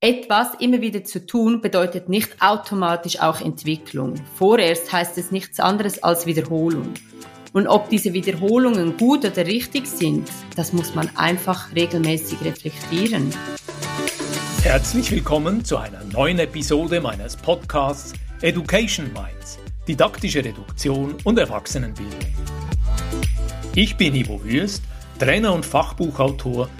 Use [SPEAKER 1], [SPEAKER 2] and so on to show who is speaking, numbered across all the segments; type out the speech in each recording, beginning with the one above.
[SPEAKER 1] Etwas immer wieder zu tun bedeutet nicht automatisch auch Entwicklung. Vorerst heißt es nichts anderes als Wiederholung. Und ob diese Wiederholungen gut oder richtig sind, das muss man einfach regelmäßig reflektieren.
[SPEAKER 2] Herzlich willkommen zu einer neuen Episode meines Podcasts Education Minds, didaktische Reduktion und Erwachsenenbildung. Ich bin Ivo Würst Trainer und Fachbuchautor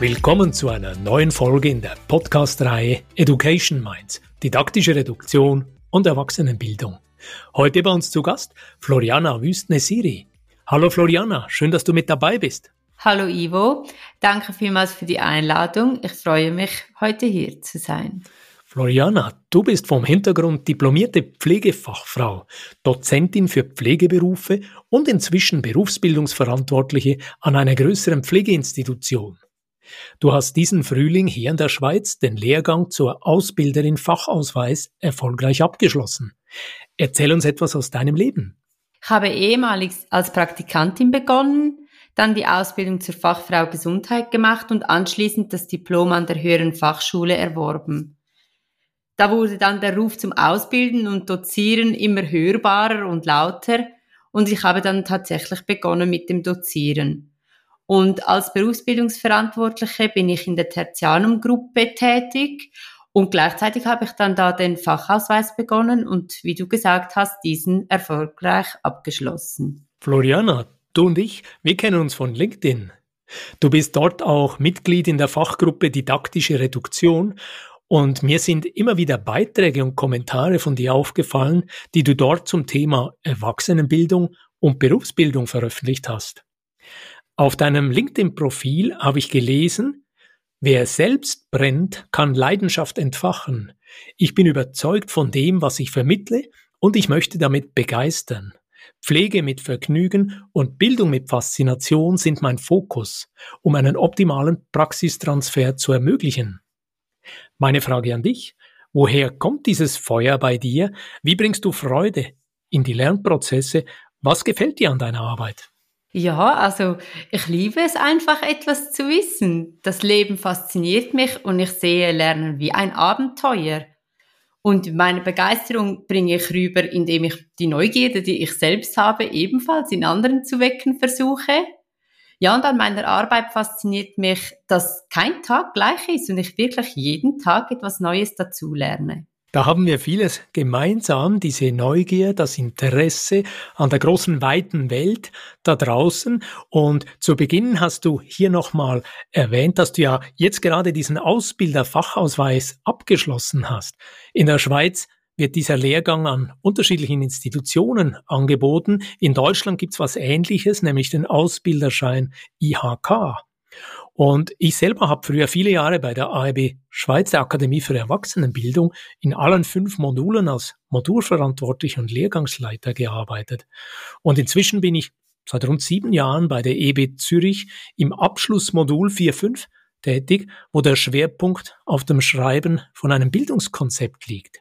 [SPEAKER 2] Willkommen zu einer neuen Folge in der Podcast-Reihe Education Minds, didaktische Reduktion und Erwachsenenbildung. Heute bei uns zu Gast Floriana Wüstne-Siri. Hallo Floriana, schön, dass du mit dabei bist.
[SPEAKER 1] Hallo Ivo, danke vielmals für die Einladung. Ich freue mich, heute hier zu sein.
[SPEAKER 2] Floriana, du bist vom Hintergrund diplomierte Pflegefachfrau, Dozentin für Pflegeberufe und inzwischen Berufsbildungsverantwortliche an einer größeren Pflegeinstitution. Du hast diesen Frühling hier in der Schweiz den Lehrgang zur Ausbilderin Fachausweis erfolgreich abgeschlossen. Erzähl uns etwas aus deinem Leben.
[SPEAKER 1] Ich habe ehemalig als Praktikantin begonnen, dann die Ausbildung zur Fachfrau Gesundheit gemacht und anschließend das Diplom an der Höheren Fachschule erworben. Da wurde dann der Ruf zum Ausbilden und Dozieren immer hörbarer und lauter und ich habe dann tatsächlich begonnen mit dem Dozieren. Und als Berufsbildungsverantwortliche bin ich in der Tertianum-Gruppe tätig und gleichzeitig habe ich dann da den Fachausweis begonnen und wie du gesagt hast, diesen erfolgreich abgeschlossen.
[SPEAKER 2] Floriana, du und ich, wir kennen uns von LinkedIn. Du bist dort auch Mitglied in der Fachgruppe Didaktische Reduktion und mir sind immer wieder Beiträge und Kommentare von dir aufgefallen, die du dort zum Thema Erwachsenenbildung und Berufsbildung veröffentlicht hast. Auf deinem LinkedIn-Profil habe ich gelesen, wer selbst brennt, kann Leidenschaft entfachen. Ich bin überzeugt von dem, was ich vermittle und ich möchte damit begeistern. Pflege mit Vergnügen und Bildung mit Faszination sind mein Fokus, um einen optimalen Praxistransfer zu ermöglichen. Meine Frage an dich, woher kommt dieses Feuer bei dir? Wie bringst du Freude in die Lernprozesse? Was gefällt dir an deiner Arbeit?
[SPEAKER 1] Ja, also ich liebe es einfach etwas zu wissen. Das Leben fasziniert mich und ich sehe Lernen wie ein Abenteuer. Und meine Begeisterung bringe ich rüber, indem ich die Neugierde, die ich selbst habe, ebenfalls in anderen zu wecken versuche. Ja, und an meiner Arbeit fasziniert mich, dass kein Tag gleich ist und ich wirklich jeden Tag etwas Neues dazu lerne.
[SPEAKER 2] Da haben wir vieles gemeinsam, diese Neugier, das Interesse an der großen, weiten Welt da draußen. Und zu Beginn hast du hier nochmal erwähnt, dass du ja jetzt gerade diesen Ausbilderfachausweis abgeschlossen hast. In der Schweiz wird dieser Lehrgang an unterschiedlichen Institutionen angeboten. In Deutschland gibt's was Ähnliches, nämlich den Ausbilderschein IHK. Und ich selber habe früher viele Jahre bei der AEB Schweizer Akademie für Erwachsenenbildung in allen fünf Modulen als Modulverantwortlich und Lehrgangsleiter gearbeitet. Und inzwischen bin ich seit rund sieben Jahren bei der EB Zürich im Abschlussmodul 4.5 tätig, wo der Schwerpunkt auf dem Schreiben von einem Bildungskonzept liegt.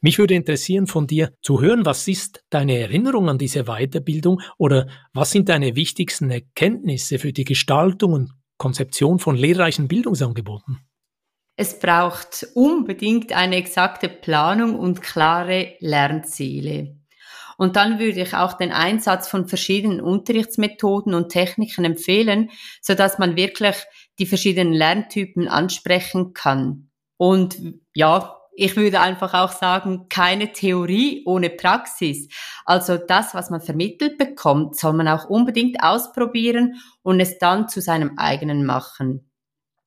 [SPEAKER 2] Mich würde interessieren von dir zu hören, was ist deine Erinnerung an diese Weiterbildung oder was sind deine wichtigsten Erkenntnisse für die Gestaltung und Konzeption von lehrreichen Bildungsangeboten?
[SPEAKER 1] Es braucht unbedingt eine exakte Planung und klare Lernziele. Und dann würde ich auch den Einsatz von verschiedenen Unterrichtsmethoden und Techniken empfehlen, so dass man wirklich die verschiedenen Lerntypen ansprechen kann. Und ja, ich würde einfach auch sagen, keine Theorie ohne Praxis. Also das, was man vermittelt bekommt, soll man auch unbedingt ausprobieren und es dann zu seinem eigenen machen.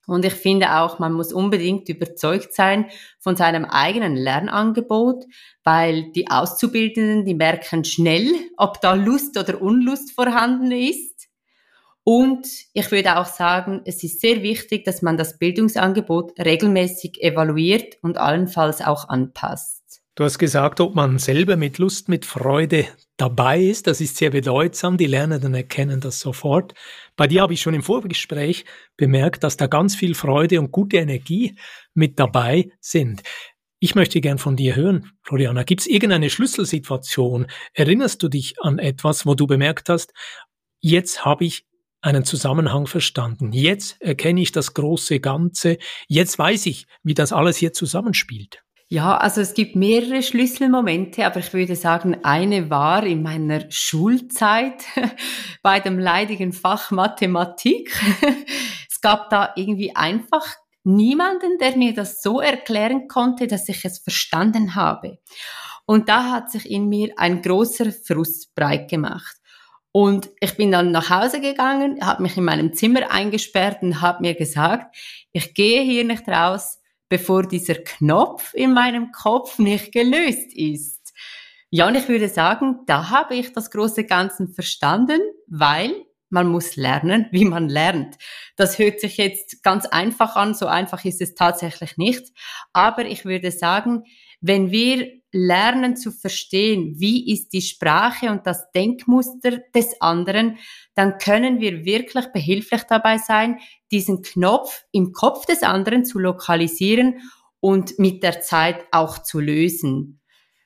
[SPEAKER 1] Und ich finde auch, man muss unbedingt überzeugt sein von seinem eigenen Lernangebot, weil die Auszubildenden, die merken schnell, ob da Lust oder Unlust vorhanden ist. Und ich würde auch sagen, es ist sehr wichtig, dass man das Bildungsangebot regelmäßig evaluiert und allenfalls auch anpasst.
[SPEAKER 2] Du hast gesagt, ob man selber mit Lust, mit Freude dabei ist. Das ist sehr bedeutsam. Die Lernenden erkennen das sofort. Bei dir habe ich schon im Vorgespräch bemerkt, dass da ganz viel Freude und gute Energie mit dabei sind. Ich möchte gern von dir hören, Floriana. Gibt es irgendeine Schlüsselsituation? Erinnerst du dich an etwas, wo du bemerkt hast, jetzt habe ich einen Zusammenhang verstanden. Jetzt erkenne ich das große Ganze. Jetzt weiß ich, wie das alles hier zusammenspielt.
[SPEAKER 1] Ja, also es gibt mehrere Schlüsselmomente, aber ich würde sagen, eine war in meiner Schulzeit bei dem leidigen Fach Mathematik. es gab da irgendwie einfach niemanden, der mir das so erklären konnte, dass ich es verstanden habe. Und da hat sich in mir ein großer Frust breit gemacht. Und ich bin dann nach Hause gegangen, habe mich in meinem Zimmer eingesperrt und habe mir gesagt, ich gehe hier nicht raus, bevor dieser Knopf in meinem Kopf nicht gelöst ist. Ja, und ich würde sagen, da habe ich das große Ganze verstanden, weil man muss lernen, wie man lernt. Das hört sich jetzt ganz einfach an, so einfach ist es tatsächlich nicht. Aber ich würde sagen, wenn wir lernen zu verstehen, wie ist die Sprache und das Denkmuster des anderen, dann können wir wirklich behilflich dabei sein, diesen Knopf im Kopf des anderen zu lokalisieren und mit der Zeit auch zu lösen.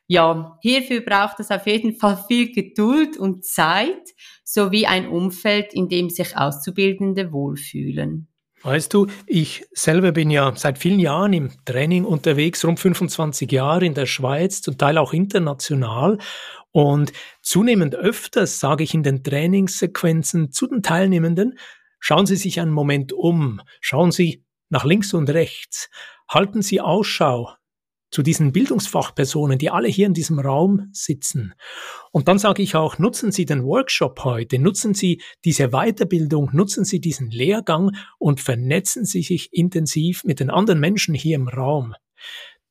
[SPEAKER 1] Ja, hierfür braucht es auf jeden Fall viel Geduld und Zeit sowie ein Umfeld, in dem sich Auszubildende wohlfühlen.
[SPEAKER 2] Weißt du, ich selber bin ja seit vielen Jahren im Training unterwegs, rund 25 Jahre in der Schweiz, zum Teil auch international. Und zunehmend öfters sage ich in den Trainingssequenzen zu den Teilnehmenden, schauen Sie sich einen Moment um, schauen Sie nach links und rechts, halten Sie Ausschau zu diesen Bildungsfachpersonen, die alle hier in diesem Raum sitzen. Und dann sage ich auch, nutzen Sie den Workshop heute, nutzen Sie diese Weiterbildung, nutzen Sie diesen Lehrgang und vernetzen Sie sich intensiv mit den anderen Menschen hier im Raum.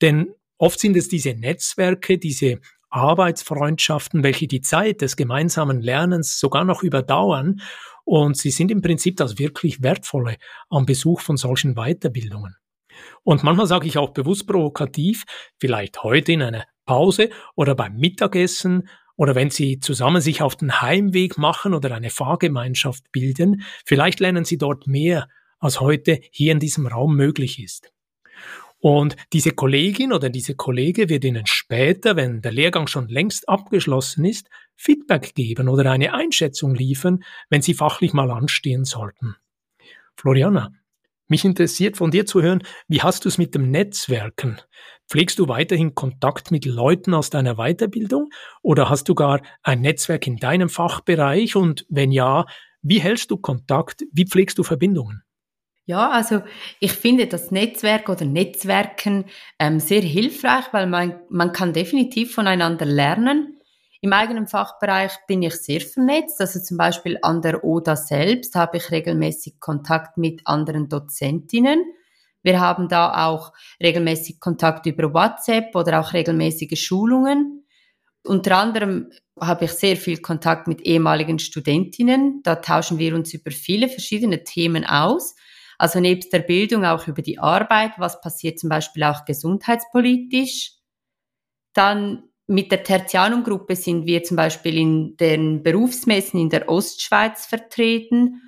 [SPEAKER 2] Denn oft sind es diese Netzwerke, diese Arbeitsfreundschaften, welche die Zeit des gemeinsamen Lernens sogar noch überdauern. Und sie sind im Prinzip das wirklich Wertvolle am Besuch von solchen Weiterbildungen. Und manchmal sage ich auch bewusst provokativ, vielleicht heute in einer Pause oder beim Mittagessen oder wenn Sie zusammen sich auf den Heimweg machen oder eine Fahrgemeinschaft bilden, vielleicht lernen Sie dort mehr, als heute hier in diesem Raum möglich ist. Und diese Kollegin oder diese Kollege wird Ihnen später, wenn der Lehrgang schon längst abgeschlossen ist, Feedback geben oder eine Einschätzung liefern, wenn Sie fachlich mal anstehen sollten. Floriana, mich interessiert von dir zu hören, wie hast du es mit dem Netzwerken? Pflegst du weiterhin Kontakt mit Leuten aus deiner Weiterbildung oder hast du gar ein Netzwerk in deinem Fachbereich und wenn ja, wie hältst du Kontakt? Wie pflegst du Verbindungen?
[SPEAKER 1] Ja, also ich finde das Netzwerk oder Netzwerken ähm, sehr hilfreich, weil man, man kann definitiv voneinander lernen. Im eigenen Fachbereich bin ich sehr vernetzt. Also zum Beispiel an der ODA selbst habe ich regelmäßig Kontakt mit anderen Dozentinnen. Wir haben da auch regelmäßig Kontakt über WhatsApp oder auch regelmäßige Schulungen. Unter anderem habe ich sehr viel Kontakt mit ehemaligen Studentinnen. Da tauschen wir uns über viele verschiedene Themen aus. Also nebst der Bildung auch über die Arbeit, was passiert zum Beispiel auch gesundheitspolitisch. Dann mit der Tertianum-Gruppe sind wir zum Beispiel in den Berufsmessen in der Ostschweiz vertreten.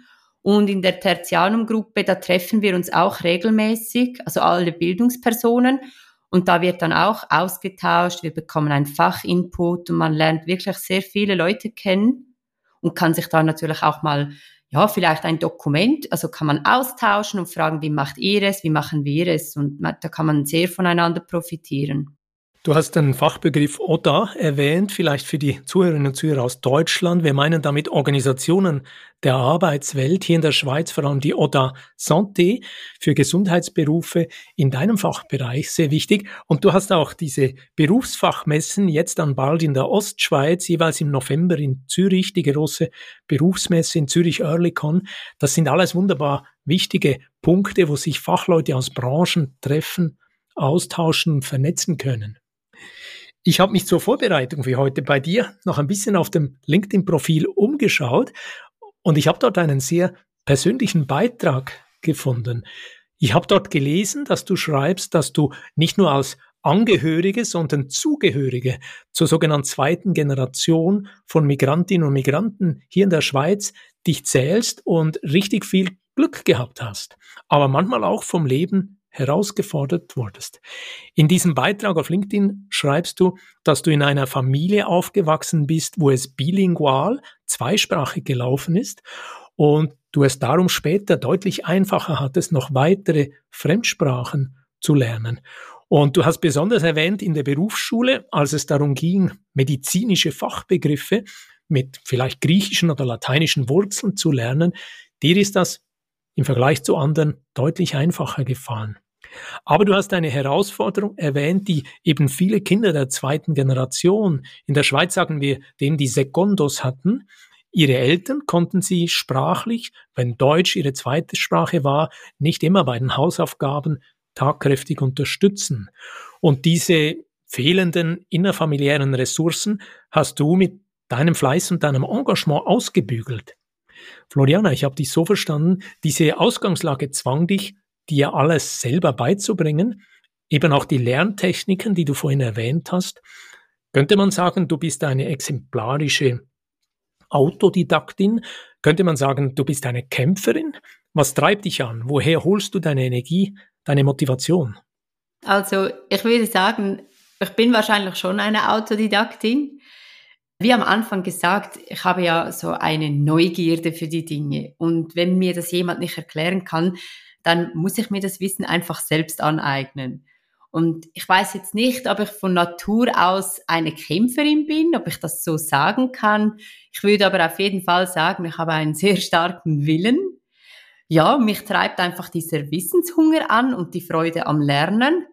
[SPEAKER 1] Und in der Tertianum-Gruppe, da treffen wir uns auch regelmäßig, also alle Bildungspersonen. Und da wird dann auch ausgetauscht, wir bekommen einen Fachinput und man lernt wirklich sehr viele Leute kennen und kann sich da natürlich auch mal, ja, vielleicht ein Dokument, also kann man austauschen und fragen, wie macht ihr es, wie machen wir es? Und da kann man sehr voneinander profitieren.
[SPEAKER 2] Du hast den Fachbegriff ODA erwähnt, vielleicht für die Zuhörerinnen und Zuhörer aus Deutschland. Wir meinen damit Organisationen der Arbeitswelt, hier in der Schweiz vor allem die ODA Santé für Gesundheitsberufe in deinem Fachbereich, sehr wichtig. Und du hast auch diese Berufsfachmessen jetzt dann bald in der Ostschweiz, jeweils im November in Zürich, die große Berufsmesse in Zürich Earlycon. Das sind alles wunderbar wichtige Punkte, wo sich Fachleute aus Branchen treffen, austauschen vernetzen können. Ich habe mich zur Vorbereitung für heute bei dir noch ein bisschen auf dem LinkedIn-Profil umgeschaut und ich habe dort einen sehr persönlichen Beitrag gefunden. Ich habe dort gelesen, dass du schreibst, dass du nicht nur als Angehörige, sondern Zugehörige zur sogenannten zweiten Generation von Migrantinnen und Migranten hier in der Schweiz dich zählst und richtig viel Glück gehabt hast, aber manchmal auch vom Leben herausgefordert wurdest. In diesem Beitrag auf LinkedIn schreibst du, dass du in einer Familie aufgewachsen bist, wo es bilingual, zweisprachig gelaufen ist und du es darum später deutlich einfacher hattest, noch weitere Fremdsprachen zu lernen. Und du hast besonders erwähnt in der Berufsschule, als es darum ging, medizinische Fachbegriffe mit vielleicht griechischen oder lateinischen Wurzeln zu lernen, dir ist das im Vergleich zu anderen deutlich einfacher gefallen. Aber du hast eine Herausforderung erwähnt, die eben viele Kinder der zweiten Generation, in der Schweiz sagen wir, dem die Secondos hatten. Ihre Eltern konnten sie sprachlich, wenn Deutsch ihre zweite Sprache war, nicht immer bei den Hausaufgaben tatkräftig unterstützen. Und diese fehlenden innerfamiliären Ressourcen hast du mit deinem Fleiß und deinem Engagement ausgebügelt. Floriana, ich habe dich so verstanden, diese Ausgangslage zwang dich, dir alles selber beizubringen, eben auch die Lerntechniken, die du vorhin erwähnt hast. Könnte man sagen, du bist eine exemplarische Autodidaktin? Könnte man sagen, du bist eine Kämpferin? Was treibt dich an? Woher holst du deine Energie, deine Motivation?
[SPEAKER 1] Also ich würde sagen, ich bin wahrscheinlich schon eine Autodidaktin. Wie am Anfang gesagt, ich habe ja so eine Neugierde für die Dinge. Und wenn mir das jemand nicht erklären kann, dann muss ich mir das Wissen einfach selbst aneignen. Und ich weiß jetzt nicht, ob ich von Natur aus eine Kämpferin bin, ob ich das so sagen kann. Ich würde aber auf jeden Fall sagen, ich habe einen sehr starken Willen ja, mich treibt einfach dieser Wissenshunger an und die Freude am Lernen.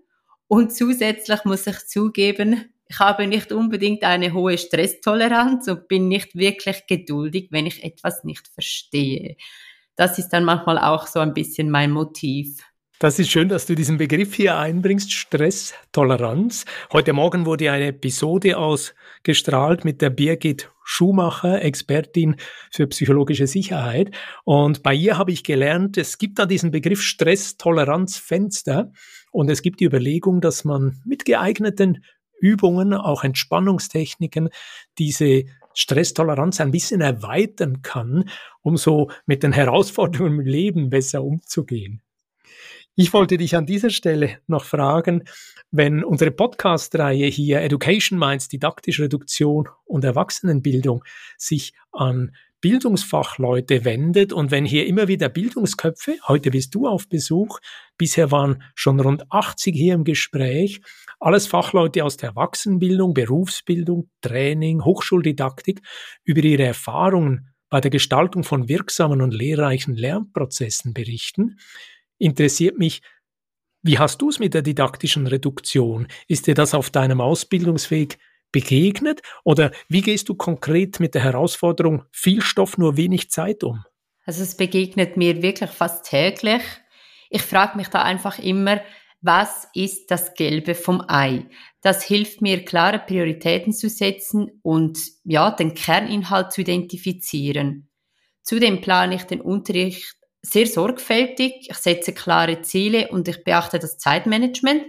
[SPEAKER 1] Und zusätzlich muss ich zugeben, ich habe nicht unbedingt eine hohe Stresstoleranz und bin nicht wirklich geduldig, wenn ich etwas nicht verstehe. Das ist dann manchmal auch so ein bisschen mein Motiv.
[SPEAKER 2] Das ist schön, dass du diesen Begriff hier einbringst, Stresstoleranz. Heute Morgen wurde eine Episode ausgestrahlt mit der Birgit Schumacher, Expertin für psychologische Sicherheit. Und bei ihr habe ich gelernt, es gibt da diesen Begriff Stresstoleranzfenster und es gibt die Überlegung, dass man mit geeigneten Übungen, auch Entspannungstechniken, diese Stresstoleranz ein bisschen erweitern kann, um so mit den Herausforderungen im Leben besser umzugehen. Ich wollte dich an dieser Stelle noch fragen, wenn unsere Podcast-Reihe hier Education Minds, didaktische Reduktion und Erwachsenenbildung sich an Bildungsfachleute wendet und wenn hier immer wieder Bildungsköpfe, heute bist du auf Besuch, bisher waren schon rund 80 hier im Gespräch, alles Fachleute aus der Erwachsenenbildung, Berufsbildung, Training, Hochschuldidaktik über ihre Erfahrungen bei der Gestaltung von wirksamen und lehrreichen Lernprozessen berichten interessiert mich, wie hast du es mit der didaktischen Reduktion? Ist dir das auf deinem Ausbildungsweg begegnet oder wie gehst du konkret mit der Herausforderung viel Stoff, nur wenig Zeit um?
[SPEAKER 1] Also es begegnet mir wirklich fast täglich. Ich frage mich da einfach immer, was ist das Gelbe vom Ei? Das hilft mir, klare Prioritäten zu setzen und ja, den Kerninhalt zu identifizieren. Zudem plane ich den Unterricht sehr sorgfältig. Ich setze klare Ziele und ich beachte das Zeitmanagement.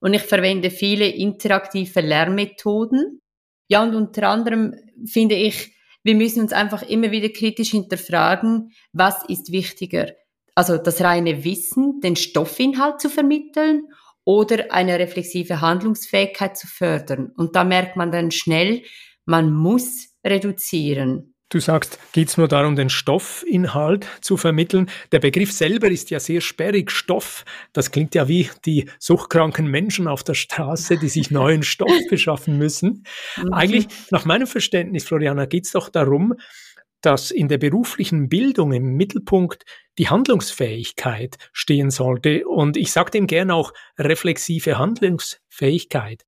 [SPEAKER 1] Und ich verwende viele interaktive Lernmethoden. Ja, und unter anderem finde ich, wir müssen uns einfach immer wieder kritisch hinterfragen, was ist wichtiger? Also das reine Wissen, den Stoffinhalt zu vermitteln oder eine reflexive Handlungsfähigkeit zu fördern. Und da merkt man dann schnell, man muss reduzieren.
[SPEAKER 2] Du sagst, geht es nur darum, den Stoffinhalt zu vermitteln? Der Begriff selber ist ja sehr sperrig. Stoff, das klingt ja wie die suchtkranken Menschen auf der Straße, die sich neuen Stoff beschaffen müssen. Mhm. Eigentlich, nach meinem Verständnis, Floriana, geht es doch darum, dass in der beruflichen Bildung im Mittelpunkt die Handlungsfähigkeit stehen sollte. Und ich sage dem gerne auch reflexive Handlungsfähigkeit.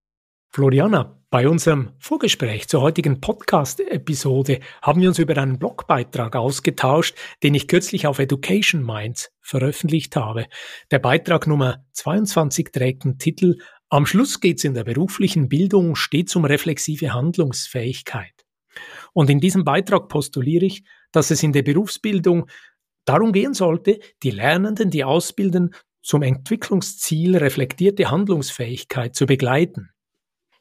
[SPEAKER 2] Floriana, bei unserem Vorgespräch zur heutigen Podcast-Episode haben wir uns über einen Blogbeitrag ausgetauscht, den ich kürzlich auf Education Minds veröffentlicht habe. Der Beitrag Nummer 22 trägt den Titel Am Schluss geht's in der beruflichen Bildung stets um reflexive Handlungsfähigkeit. Und in diesem Beitrag postuliere ich, dass es in der Berufsbildung darum gehen sollte, die Lernenden, die Ausbildenden zum Entwicklungsziel reflektierte Handlungsfähigkeit zu begleiten.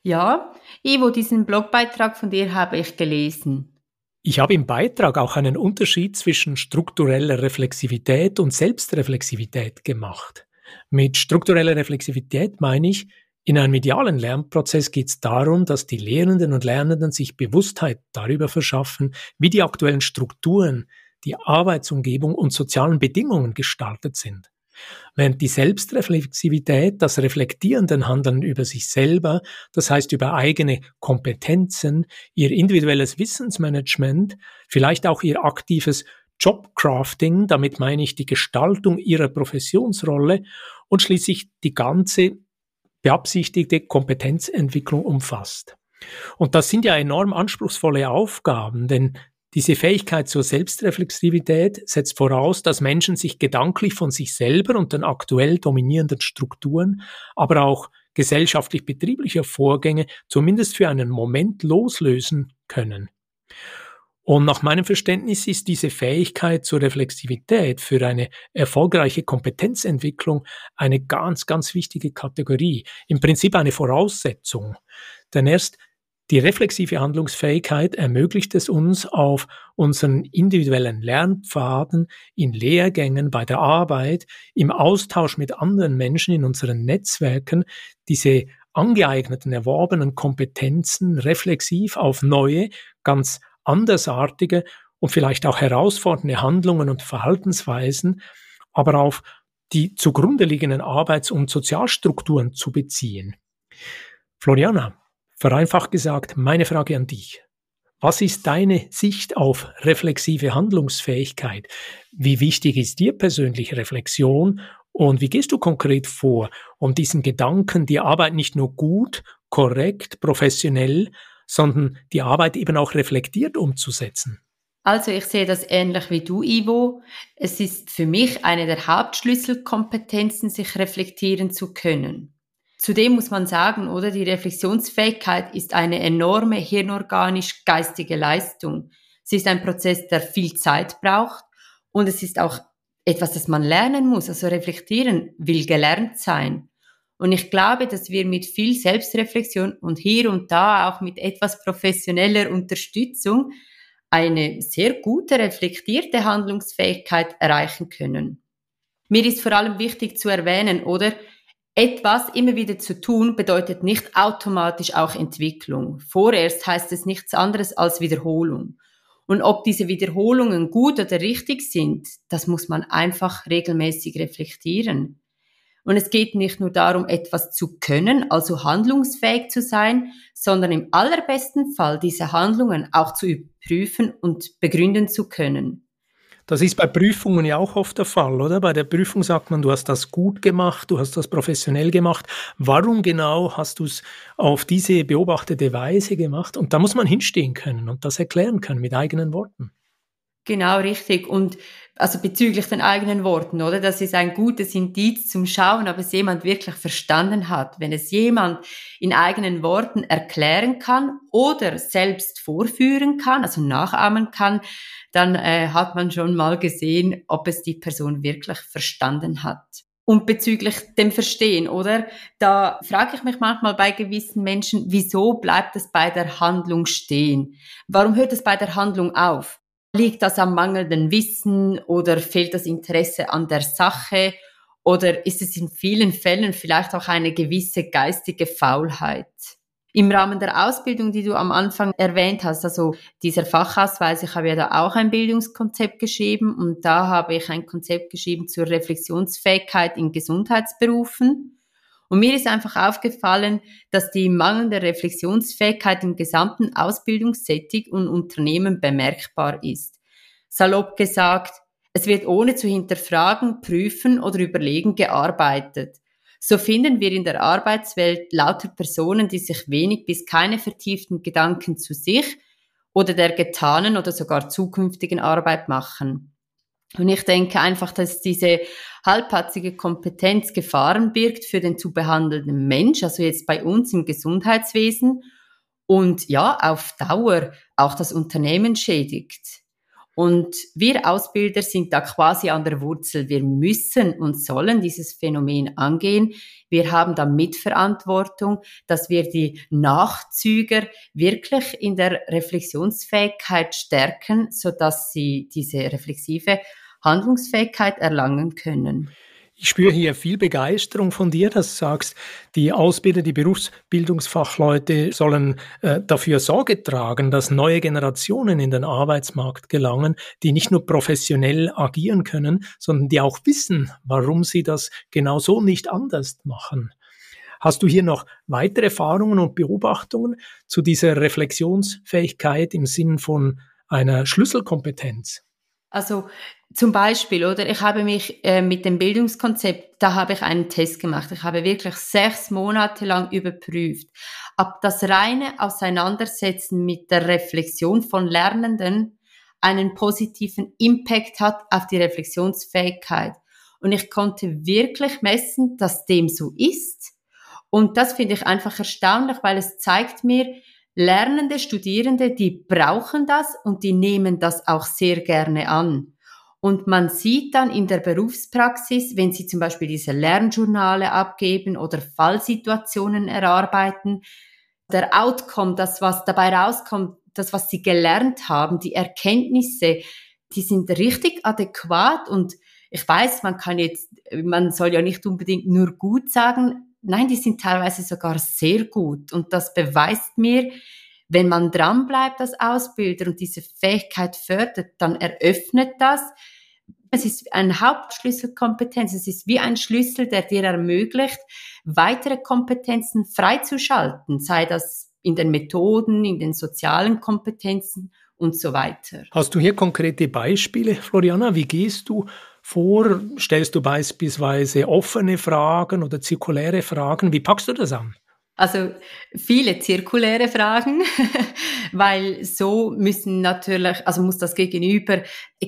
[SPEAKER 1] Ja, Ivo, diesen Blogbeitrag von dir habe ich gelesen.
[SPEAKER 2] Ich habe im Beitrag auch einen Unterschied zwischen struktureller Reflexivität und Selbstreflexivität gemacht. Mit struktureller Reflexivität meine ich, in einem medialen Lernprozess geht es darum, dass die Lehrenden und Lernenden sich Bewusstheit darüber verschaffen, wie die aktuellen Strukturen, die Arbeitsumgebung und sozialen Bedingungen gestaltet sind. Während die Selbstreflexivität das reflektierenden Handeln über sich selber, das heißt über eigene Kompetenzen, ihr individuelles Wissensmanagement, vielleicht auch ihr aktives Jobcrafting, damit meine ich die Gestaltung ihrer Professionsrolle und schließlich die ganze beabsichtigte Kompetenzentwicklung umfasst. Und das sind ja enorm anspruchsvolle Aufgaben, denn diese Fähigkeit zur Selbstreflexivität setzt voraus, dass Menschen sich gedanklich von sich selber und den aktuell dominierenden Strukturen, aber auch gesellschaftlich betrieblicher Vorgänge zumindest für einen Moment loslösen können. Und nach meinem Verständnis ist diese Fähigkeit zur Reflexivität für eine erfolgreiche Kompetenzentwicklung eine ganz, ganz wichtige Kategorie, im Prinzip eine Voraussetzung. Denn erst die reflexive Handlungsfähigkeit ermöglicht es uns, auf unseren individuellen Lernpfaden, in Lehrgängen, bei der Arbeit, im Austausch mit anderen Menschen in unseren Netzwerken, diese angeeigneten, erworbenen Kompetenzen reflexiv auf neue, ganz andersartige und vielleicht auch herausfordernde Handlungen und Verhaltensweisen, aber auf die zugrunde liegenden Arbeits- und Sozialstrukturen zu beziehen. Floriana, vereinfacht gesagt, meine Frage an dich. Was ist deine Sicht auf reflexive Handlungsfähigkeit? Wie wichtig ist dir persönlich Reflexion und wie gehst du konkret vor, um diesen Gedanken, die Arbeit nicht nur gut, korrekt, professionell, sondern die Arbeit eben auch reflektiert umzusetzen.
[SPEAKER 1] Also ich sehe das ähnlich wie du, Ivo. Es ist für mich eine der Hauptschlüsselkompetenzen, sich reflektieren zu können. Zudem muss man sagen, oder die Reflexionsfähigkeit ist eine enorme hirnorganisch-geistige Leistung. Sie ist ein Prozess, der viel Zeit braucht und es ist auch etwas, das man lernen muss. Also reflektieren will gelernt sein. Und ich glaube, dass wir mit viel Selbstreflexion und hier und da auch mit etwas professioneller Unterstützung eine sehr gute, reflektierte Handlungsfähigkeit erreichen können. Mir ist vor allem wichtig zu erwähnen, oder? Etwas immer wieder zu tun bedeutet nicht automatisch auch Entwicklung. Vorerst heißt es nichts anderes als Wiederholung. Und ob diese Wiederholungen gut oder richtig sind, das muss man einfach regelmäßig reflektieren. Und es geht nicht nur darum, etwas zu können, also handlungsfähig zu sein, sondern im allerbesten Fall diese Handlungen auch zu überprüfen und begründen zu können.
[SPEAKER 2] Das ist bei Prüfungen ja auch oft der Fall, oder? Bei der Prüfung sagt man, du hast das gut gemacht, du hast das professionell gemacht. Warum genau hast du es auf diese beobachtete Weise gemacht? Und da muss man hinstehen können und das erklären können mit eigenen Worten.
[SPEAKER 1] Genau, richtig. Und also bezüglich den eigenen Worten, oder? Das ist ein gutes Indiz zum Schauen, ob es jemand wirklich verstanden hat. Wenn es jemand in eigenen Worten erklären kann oder selbst vorführen kann, also nachahmen kann, dann äh, hat man schon mal gesehen, ob es die Person wirklich verstanden hat. Und bezüglich dem Verstehen, oder? Da frage ich mich manchmal bei gewissen Menschen, wieso bleibt es bei der Handlung stehen? Warum hört es bei der Handlung auf? Liegt das am mangelnden Wissen oder fehlt das Interesse an der Sache? Oder ist es in vielen Fällen vielleicht auch eine gewisse geistige Faulheit? Im Rahmen der Ausbildung, die du am Anfang erwähnt hast, also dieser Fachausweis, ich habe ja da auch ein Bildungskonzept geschrieben und da habe ich ein Konzept geschrieben zur Reflexionsfähigkeit in Gesundheitsberufen. Und mir ist einfach aufgefallen, dass die mangelnde Reflexionsfähigkeit im gesamten Ausbildungssetting und Unternehmen bemerkbar ist. Salopp gesagt, es wird ohne zu hinterfragen, prüfen oder überlegen gearbeitet. So finden wir in der Arbeitswelt lauter Personen, die sich wenig bis keine vertieften Gedanken zu sich oder der getanen oder sogar zukünftigen Arbeit machen. Und ich denke einfach, dass diese halbpatzige Kompetenz Gefahren birgt für den zu behandelnden Mensch, also jetzt bei uns im Gesundheitswesen und ja, auf Dauer auch das Unternehmen schädigt. Und wir Ausbilder sind da quasi an der Wurzel. Wir müssen und sollen dieses Phänomen angehen. Wir haben da Mitverantwortung, dass wir die Nachzüger wirklich in der Reflexionsfähigkeit stärken, sodass sie diese reflexive Handlungsfähigkeit erlangen können.
[SPEAKER 2] Ich spüre hier viel Begeisterung von dir, dass du sagst, die Ausbilder, die Berufsbildungsfachleute sollen äh, dafür Sorge tragen, dass neue Generationen in den Arbeitsmarkt gelangen, die nicht nur professionell agieren können, sondern die auch wissen, warum sie das genau so nicht anders machen. Hast du hier noch weitere Erfahrungen und Beobachtungen zu dieser Reflexionsfähigkeit im Sinn von einer Schlüsselkompetenz?
[SPEAKER 1] Also zum Beispiel, oder? Ich habe mich äh, mit dem Bildungskonzept, da habe ich einen Test gemacht. Ich habe wirklich sechs Monate lang überprüft, ob das reine Auseinandersetzen mit der Reflexion von Lernenden einen positiven Impact hat auf die Reflexionsfähigkeit. Und ich konnte wirklich messen, dass dem so ist. Und das finde ich einfach erstaunlich, weil es zeigt mir, Lernende, Studierende, die brauchen das und die nehmen das auch sehr gerne an. Und man sieht dann in der Berufspraxis, wenn Sie zum Beispiel diese Lernjournale abgeben oder Fallsituationen erarbeiten, der Outcome, das, was dabei rauskommt, das, was Sie gelernt haben, die Erkenntnisse, die sind richtig adäquat und ich weiß, man kann jetzt, man soll ja nicht unbedingt nur gut sagen, nein, die sind teilweise sogar sehr gut und das beweist mir, wenn man dranbleibt als Ausbilder und diese Fähigkeit fördert, dann eröffnet das. Es ist eine Hauptschlüsselkompetenz. Es ist wie ein Schlüssel, der dir ermöglicht, weitere Kompetenzen freizuschalten, sei das in den Methoden, in den sozialen Kompetenzen und so weiter.
[SPEAKER 2] Hast du hier konkrete Beispiele, Floriana? Wie gehst du vor? Stellst du beispielsweise offene Fragen oder zirkuläre Fragen? Wie packst du das an?
[SPEAKER 1] Also viele zirkuläre Fragen, weil so müssen natürlich, also muss das Gegenüber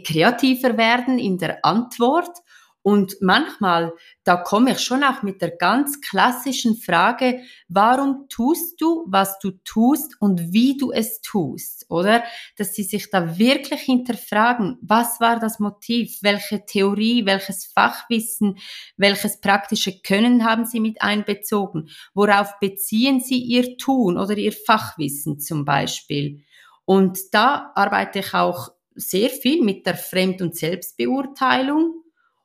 [SPEAKER 1] kreativer werden in der Antwort und manchmal, da komme ich schon auch mit der ganz klassischen Frage, warum tust du, was du tust und wie du es tust, oder? Dass sie sich da wirklich hinterfragen, was war das Motiv, welche Theorie, welches Fachwissen, welches praktische Können haben sie mit einbezogen, worauf beziehen sie ihr Tun oder ihr Fachwissen zum Beispiel. Und da arbeite ich auch sehr viel mit der Fremd- und Selbstbeurteilung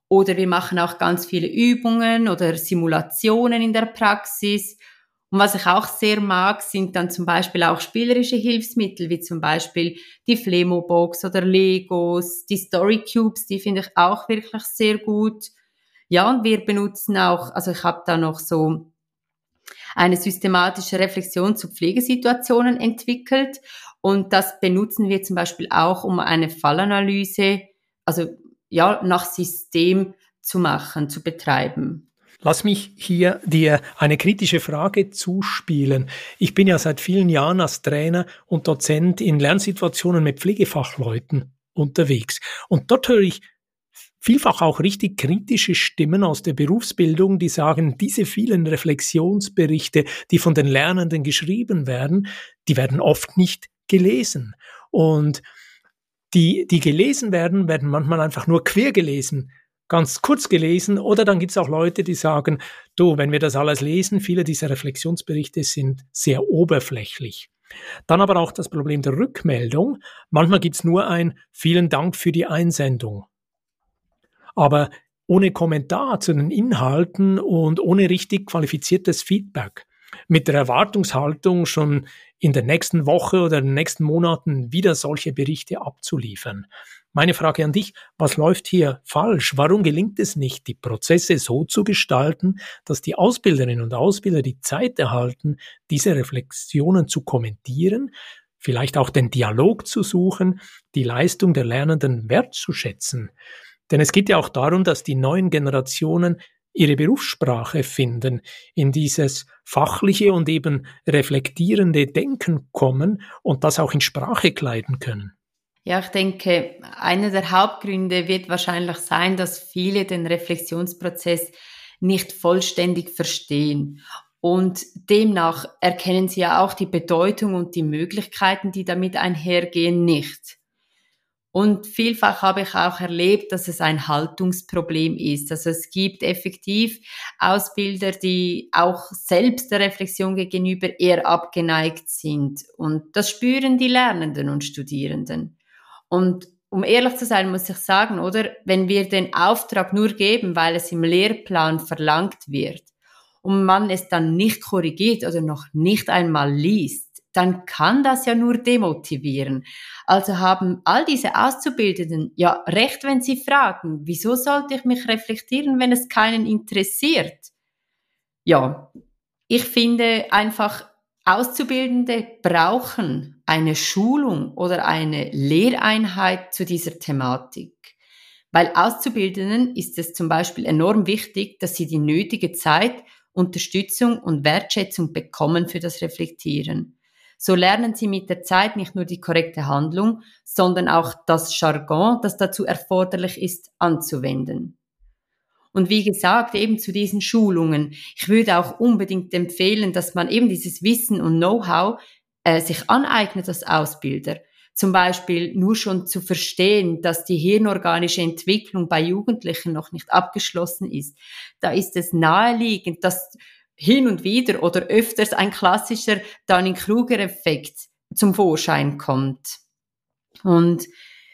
[SPEAKER 1] oder wir machen auch ganz viele Übungen oder Simulationen in der Praxis. Und was ich auch sehr mag, sind dann zum Beispiel auch spielerische Hilfsmittel, wie zum Beispiel die Flemo-Box oder Legos, die Story Cubes, die finde ich auch wirklich sehr gut. Ja, und wir benutzen auch, also ich habe da noch so eine systematische Reflexion zu Pflegesituationen entwickelt und das benutzen wir zum Beispiel auch, um eine Fallanalyse, also ja, nach System zu machen, zu betreiben.
[SPEAKER 2] Lass mich hier dir eine kritische Frage zuspielen. Ich bin ja seit vielen Jahren als Trainer und Dozent in Lernsituationen mit Pflegefachleuten unterwegs. Und dort höre ich vielfach auch richtig kritische Stimmen aus der Berufsbildung, die sagen, diese vielen Reflexionsberichte, die von den Lernenden geschrieben werden, die werden oft nicht gelesen. Und die, die gelesen werden, werden manchmal einfach nur quer gelesen, ganz kurz gelesen. Oder dann gibt es auch Leute, die sagen, du, wenn wir das alles lesen, viele dieser Reflexionsberichte sind sehr oberflächlich. Dann aber auch das Problem der Rückmeldung. Manchmal gibt es nur ein vielen Dank für die Einsendung. Aber ohne Kommentar zu den Inhalten und ohne richtig qualifiziertes Feedback mit der Erwartungshaltung, schon in der nächsten Woche oder in den nächsten Monaten wieder solche Berichte abzuliefern. Meine Frage an dich, was läuft hier falsch? Warum gelingt es nicht, die Prozesse so zu gestalten, dass die Ausbilderinnen und Ausbilder die Zeit erhalten, diese Reflexionen zu kommentieren, vielleicht auch den Dialog zu suchen, die Leistung der Lernenden wertzuschätzen? Denn es geht ja auch darum, dass die neuen Generationen ihre Berufssprache finden, in dieses fachliche und eben reflektierende Denken kommen und das auch in Sprache kleiden können?
[SPEAKER 1] Ja, ich denke, einer der Hauptgründe wird wahrscheinlich sein, dass viele den Reflexionsprozess nicht vollständig verstehen. Und demnach erkennen sie ja auch die Bedeutung und die Möglichkeiten, die damit einhergehen, nicht. Und vielfach habe ich auch erlebt, dass es ein Haltungsproblem ist. Also es gibt effektiv Ausbilder, die auch selbst der Reflexion gegenüber eher abgeneigt sind. Und das spüren die Lernenden und Studierenden. Und um ehrlich zu sein, muss ich sagen, oder? Wenn wir den Auftrag nur geben, weil es im Lehrplan verlangt wird und man es dann nicht korrigiert oder noch nicht einmal liest, dann kann das ja nur demotivieren. Also haben all diese Auszubildenden ja recht, wenn sie fragen, wieso sollte ich mich reflektieren, wenn es keinen interessiert? Ja, ich finde einfach, Auszubildende brauchen eine Schulung oder eine Lehreinheit zu dieser Thematik. Weil Auszubildenden ist es zum Beispiel enorm wichtig, dass sie die nötige Zeit, Unterstützung und Wertschätzung bekommen für das Reflektieren. So lernen sie mit der Zeit nicht nur die korrekte Handlung, sondern auch das Jargon, das dazu erforderlich ist, anzuwenden. Und wie gesagt, eben zu diesen Schulungen. Ich würde auch unbedingt empfehlen, dass man eben dieses Wissen und Know-how äh, sich aneignet als Ausbilder. Zum Beispiel nur schon zu verstehen, dass die hirnorganische Entwicklung bei Jugendlichen noch nicht abgeschlossen ist. Da ist es naheliegend, dass hin und wieder oder öfters ein klassischer Dunning-Kruger-Effekt zum Vorschein kommt. Und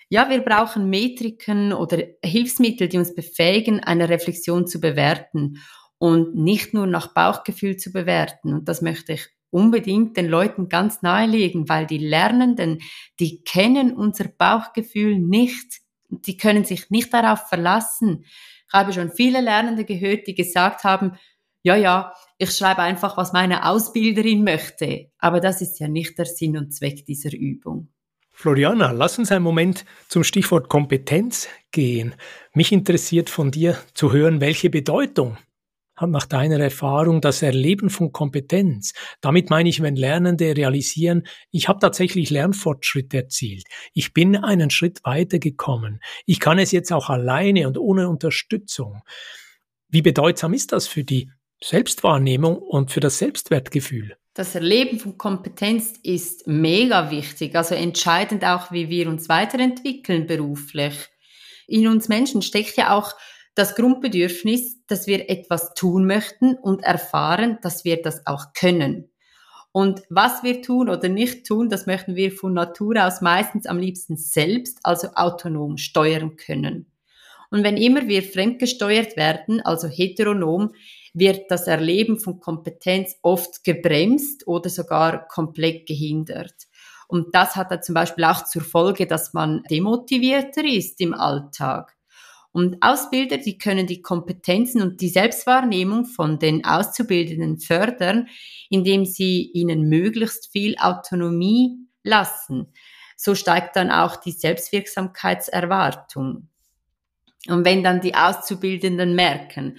[SPEAKER 1] ja, wir brauchen Metriken oder Hilfsmittel, die uns befähigen, eine Reflexion zu bewerten und nicht nur nach Bauchgefühl zu bewerten. Und das möchte ich unbedingt den Leuten ganz nahelegen, weil die Lernenden, die kennen unser Bauchgefühl nicht. Die können sich nicht darauf verlassen. Ich habe schon viele Lernende gehört, die gesagt haben, ja, ja, ich schreibe einfach, was meine Ausbilderin möchte. Aber das ist ja nicht der Sinn und Zweck dieser Übung.
[SPEAKER 2] Floriana, lass uns einen Moment zum Stichwort Kompetenz gehen. Mich interessiert von dir zu hören, welche Bedeutung hat nach deiner Erfahrung das Erleben von Kompetenz. Damit meine ich, wenn Lernende realisieren, ich habe tatsächlich Lernfortschritt erzielt. Ich bin einen Schritt weitergekommen. Ich kann es jetzt auch alleine und ohne Unterstützung. Wie bedeutsam ist das für die Selbstwahrnehmung und für das Selbstwertgefühl.
[SPEAKER 1] Das Erleben von Kompetenz ist mega wichtig, also entscheidend auch, wie wir uns weiterentwickeln beruflich. In uns Menschen steckt ja auch das Grundbedürfnis, dass wir etwas tun möchten und erfahren, dass wir das auch können. Und was wir tun oder nicht tun, das möchten wir von Natur aus meistens am liebsten selbst, also autonom steuern können. Und wenn immer wir fremdgesteuert werden, also heteronom, wird das Erleben von Kompetenz oft gebremst oder sogar komplett gehindert. Und das hat dann zum Beispiel auch zur Folge, dass man demotivierter ist im Alltag. Und Ausbilder, die können die Kompetenzen und die Selbstwahrnehmung von den Auszubildenden fördern, indem sie ihnen möglichst viel Autonomie lassen. So steigt dann auch die Selbstwirksamkeitserwartung. Und wenn dann die Auszubildenden merken,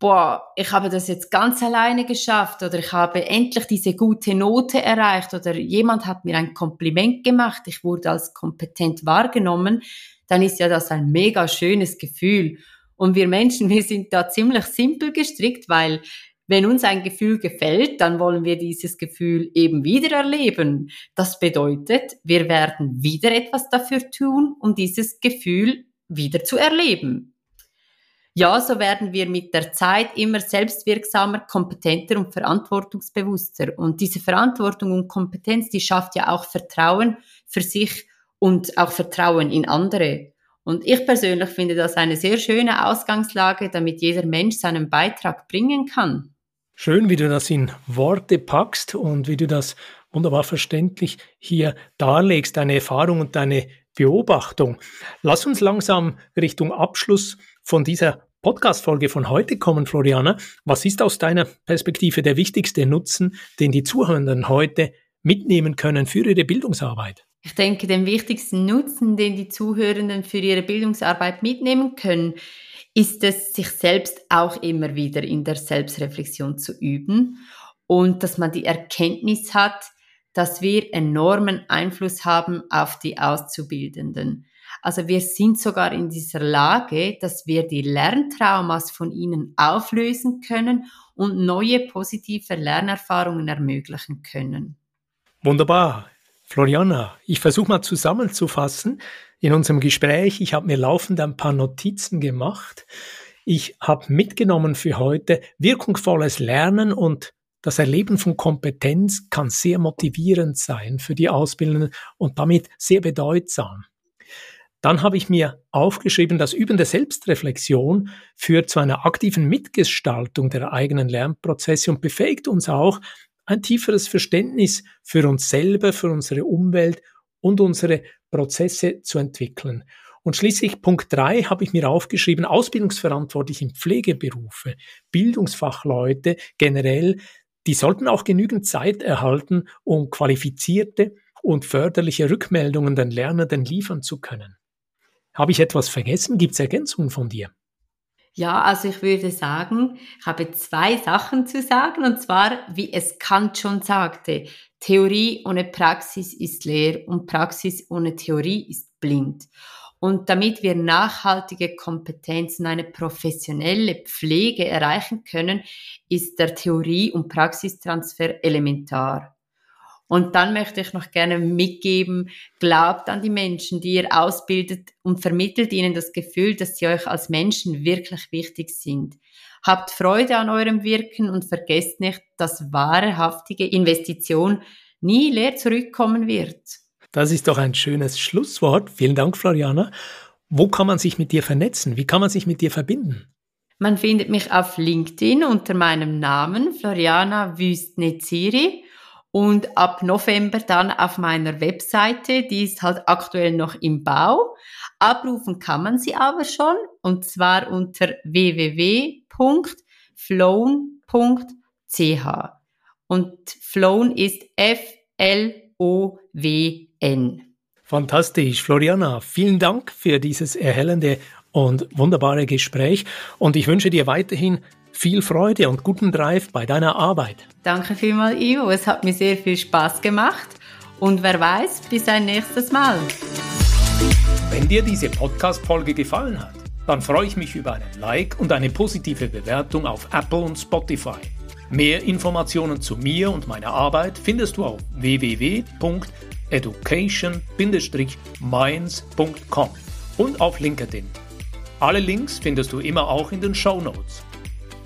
[SPEAKER 1] boah, ich habe das jetzt ganz alleine geschafft oder ich habe endlich diese gute Note erreicht oder jemand hat mir ein Kompliment gemacht, ich wurde als kompetent wahrgenommen, dann ist ja das ein mega schönes Gefühl. Und wir Menschen, wir sind da ziemlich simpel gestrickt, weil wenn uns ein Gefühl gefällt, dann wollen wir dieses Gefühl eben wieder erleben. Das bedeutet, wir werden wieder etwas dafür tun, um dieses Gefühl wieder zu erleben. Ja, so werden wir mit der Zeit immer selbstwirksamer, kompetenter und verantwortungsbewusster. Und diese Verantwortung und Kompetenz, die schafft ja auch Vertrauen für sich und auch Vertrauen in andere. Und ich persönlich finde das eine sehr schöne Ausgangslage, damit jeder Mensch seinen Beitrag bringen kann.
[SPEAKER 2] Schön, wie du das in Worte packst und wie du das wunderbar verständlich hier darlegst, deine Erfahrung und deine Beobachtung. Lass uns langsam Richtung Abschluss von dieser Podcast-Folge von heute kommen, Floriana. Was ist aus deiner Perspektive der wichtigste Nutzen, den die Zuhörenden heute mitnehmen können für ihre Bildungsarbeit?
[SPEAKER 1] Ich denke, den wichtigsten Nutzen, den die Zuhörenden für ihre Bildungsarbeit mitnehmen können, ist es, sich selbst auch immer wieder in der Selbstreflexion zu üben und dass man die Erkenntnis hat, dass wir enormen Einfluss haben auf die Auszubildenden. Also wir sind sogar in dieser Lage, dass wir die Lerntraumas von ihnen auflösen können und neue positive Lernerfahrungen ermöglichen können.
[SPEAKER 2] Wunderbar. Floriana, ich versuche mal zusammenzufassen in unserem Gespräch. Ich habe mir laufend ein paar Notizen gemacht. Ich habe mitgenommen für heute wirkungsvolles Lernen und das Erleben von Kompetenz kann sehr motivierend sein für die Ausbildenden und damit sehr bedeutsam. Dann habe ich mir aufgeschrieben, das Üben der Selbstreflexion führt zu einer aktiven Mitgestaltung der eigenen Lernprozesse und befähigt uns auch, ein tieferes Verständnis für uns selber, für unsere Umwelt und unsere Prozesse zu entwickeln. Und schließlich Punkt drei habe ich mir aufgeschrieben, Ausbildungsverantwortliche in Pflegeberufe, Bildungsfachleute generell, die sollten auch genügend Zeit erhalten, um qualifizierte und förderliche Rückmeldungen den Lernenden liefern zu können. Habe ich etwas vergessen? Gibt es Ergänzungen von dir?
[SPEAKER 1] Ja, also ich würde sagen, ich habe zwei Sachen zu sagen, und zwar, wie es Kant schon sagte, Theorie ohne Praxis ist leer und Praxis ohne Theorie ist blind. Und damit wir nachhaltige Kompetenzen, eine professionelle Pflege erreichen können, ist der Theorie- und Praxistransfer elementar. Und dann möchte ich noch gerne mitgeben, glaubt an die Menschen, die ihr ausbildet und vermittelt ihnen das Gefühl, dass sie euch als Menschen wirklich wichtig sind. Habt Freude an eurem Wirken und vergesst nicht, dass wahrhaftige Investition nie leer zurückkommen wird.
[SPEAKER 2] Das ist doch ein schönes Schlusswort. Vielen Dank, Floriana. Wo kann man sich mit dir vernetzen? Wie kann man sich mit dir verbinden?
[SPEAKER 1] Man findet mich auf LinkedIn unter meinem Namen Floriana Wüstneziri und ab November dann auf meiner Webseite, die ist halt aktuell noch im Bau. Abrufen kann man sie aber schon und zwar unter www.flown.ch. Und Flown ist F-L-O-W-N.
[SPEAKER 2] Fantastisch. Floriana, vielen Dank für dieses erhellende und wunderbare Gespräch und ich wünsche dir weiterhin viel Freude und guten Drive bei deiner Arbeit.
[SPEAKER 1] Danke vielmals, Ivo. Es hat mir sehr viel Spaß gemacht. Und wer weiß, bis ein nächstes Mal.
[SPEAKER 2] Wenn dir diese Podcast-Folge gefallen hat, dann freue ich mich über einen Like und eine positive Bewertung auf Apple und Spotify. Mehr Informationen zu mir und meiner Arbeit findest du auf www.education-minds.com und auf LinkedIn. Alle Links findest du immer auch in den Show Notes.